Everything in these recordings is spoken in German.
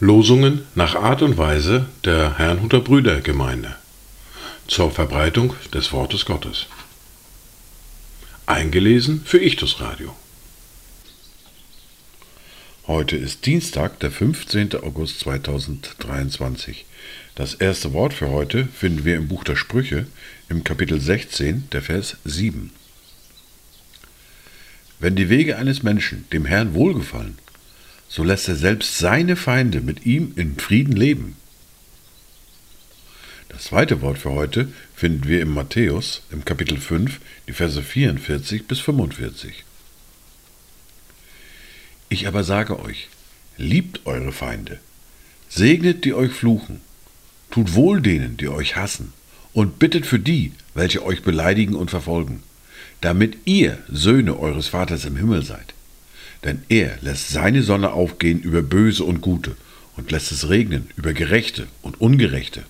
Losungen nach Art und Weise der Herrnhuter Brüdergemeinde zur Verbreitung des Wortes Gottes. Eingelesen für Ichtus Radio. Heute ist Dienstag, der 15. August 2023. Das erste Wort für heute finden wir im Buch der Sprüche im Kapitel 16, der Vers 7. Wenn die Wege eines Menschen dem Herrn wohlgefallen, so lässt er selbst seine Feinde mit ihm in Frieden leben. Das zweite Wort für heute finden wir im Matthäus im Kapitel 5, die Verse 44 bis 45. Ich aber sage euch, liebt eure Feinde, segnet die euch fluchen, tut wohl denen, die euch hassen, und bittet für die, welche euch beleidigen und verfolgen, damit ihr Söhne eures Vaters im Himmel seid. Denn er lässt seine Sonne aufgehen über Böse und Gute und lässt es regnen über Gerechte und Ungerechte.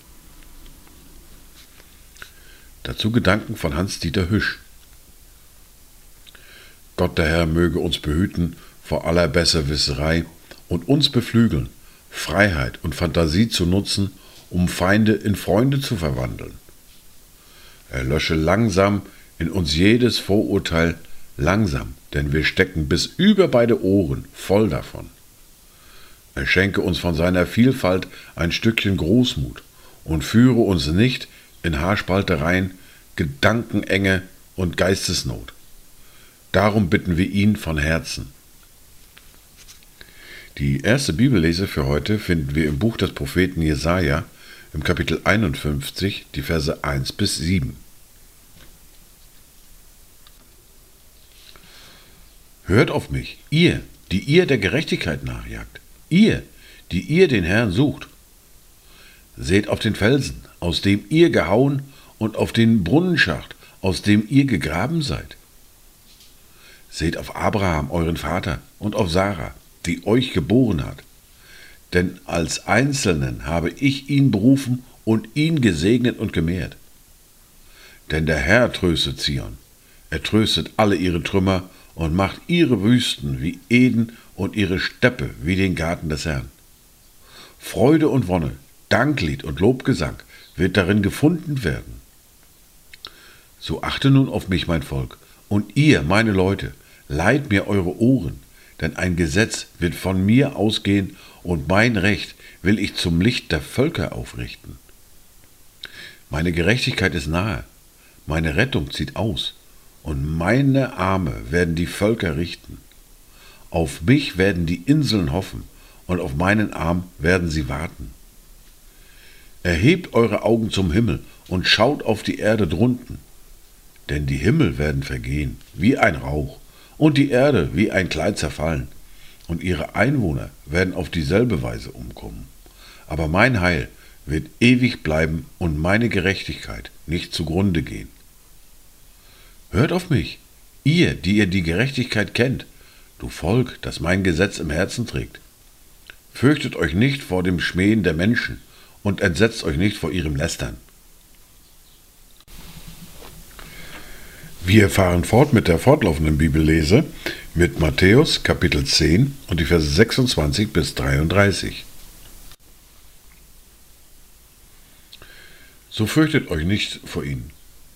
Dazu Gedanken von Hans-Dieter Hüsch. Gott der Herr möge uns behüten vor aller Besserwisserei und uns beflügeln, Freiheit und Fantasie zu nutzen, um Feinde in Freunde zu verwandeln. Er lösche langsam in uns jedes Vorurteil, langsam, denn wir stecken bis über beide Ohren voll davon. Er schenke uns von seiner Vielfalt ein Stückchen Großmut und führe uns nicht in Haarspaltereien, Gedankenenge und Geistesnot. Darum bitten wir ihn von Herzen. Die erste Bibellese für heute finden wir im Buch des Propheten Jesaja im Kapitel 51, die Verse 1 bis 7. Hört auf mich, ihr, die ihr der Gerechtigkeit nachjagt, ihr, die ihr den Herrn sucht. Seht auf den Felsen, aus dem ihr gehauen, und auf den Brunnenschacht, aus dem ihr gegraben seid. Seht auf Abraham, euren Vater, und auf Sarah, die euch geboren hat. Denn als Einzelnen habe ich ihn berufen und ihn gesegnet und gemehrt. Denn der Herr tröstet Zion, er tröstet alle ihre Trümmer und macht ihre Wüsten wie Eden und ihre Steppe wie den Garten des Herrn. Freude und Wonne, Danklied und Lobgesang wird darin gefunden werden. So achte nun auf mich, mein Volk, und ihr, meine Leute, leiht mir eure Ohren, denn ein Gesetz wird von mir ausgehen und mein Recht will ich zum Licht der Völker aufrichten. Meine Gerechtigkeit ist nahe, meine Rettung zieht aus, und meine Arme werden die Völker richten. Auf mich werden die Inseln hoffen, und auf meinen Arm werden sie warten. Erhebt eure Augen zum Himmel und schaut auf die Erde drunten, denn die Himmel werden vergehen wie ein Rauch, und die Erde wie ein Kleid zerfallen, und ihre Einwohner werden auf dieselbe Weise umkommen. Aber mein Heil wird ewig bleiben und meine Gerechtigkeit nicht zugrunde gehen. Hört auf mich, ihr, die ihr die Gerechtigkeit kennt, du Volk, das mein Gesetz im Herzen trägt. Fürchtet euch nicht vor dem Schmähen der Menschen und entsetzt euch nicht vor ihrem Lästern. Wir fahren fort mit der fortlaufenden Bibellese mit Matthäus Kapitel 10 und die Verse 26 bis 33. So fürchtet euch nicht vor ihnen,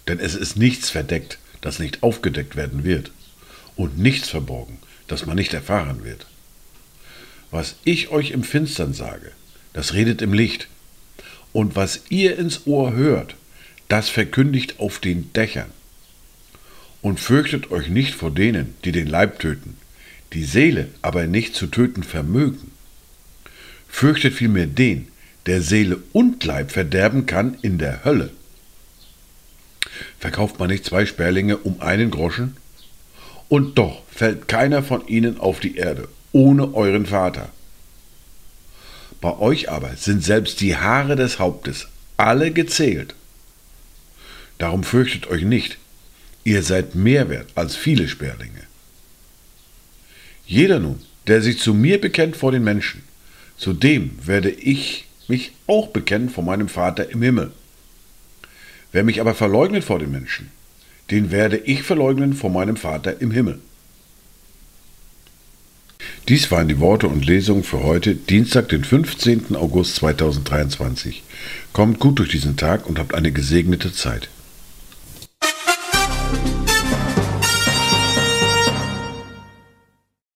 denn es ist nichts verdeckt, das nicht aufgedeckt werden wird, und nichts verborgen, das man nicht erfahren wird. Was ich euch im Finstern sage, das redet im Licht, und was ihr ins Ohr hört, das verkündigt auf den Dächern und fürchtet euch nicht vor denen, die den Leib töten, die Seele aber nicht zu töten vermögen. Fürchtet vielmehr den, der Seele und Leib verderben kann in der Hölle. Verkauft man nicht zwei Sperlinge um einen Groschen? Und doch fällt keiner von ihnen auf die Erde, ohne euren Vater. Bei euch aber sind selbst die Haare des Hauptes alle gezählt. Darum fürchtet euch nicht, Ihr seid mehr wert als viele Sperlinge. Jeder nun, der sich zu mir bekennt vor den Menschen, zu dem werde ich mich auch bekennen vor meinem Vater im Himmel. Wer mich aber verleugnet vor den Menschen, den werde ich verleugnen vor meinem Vater im Himmel. Dies waren die Worte und Lesungen für heute, Dienstag, den 15. August 2023. Kommt gut durch diesen Tag und habt eine gesegnete Zeit.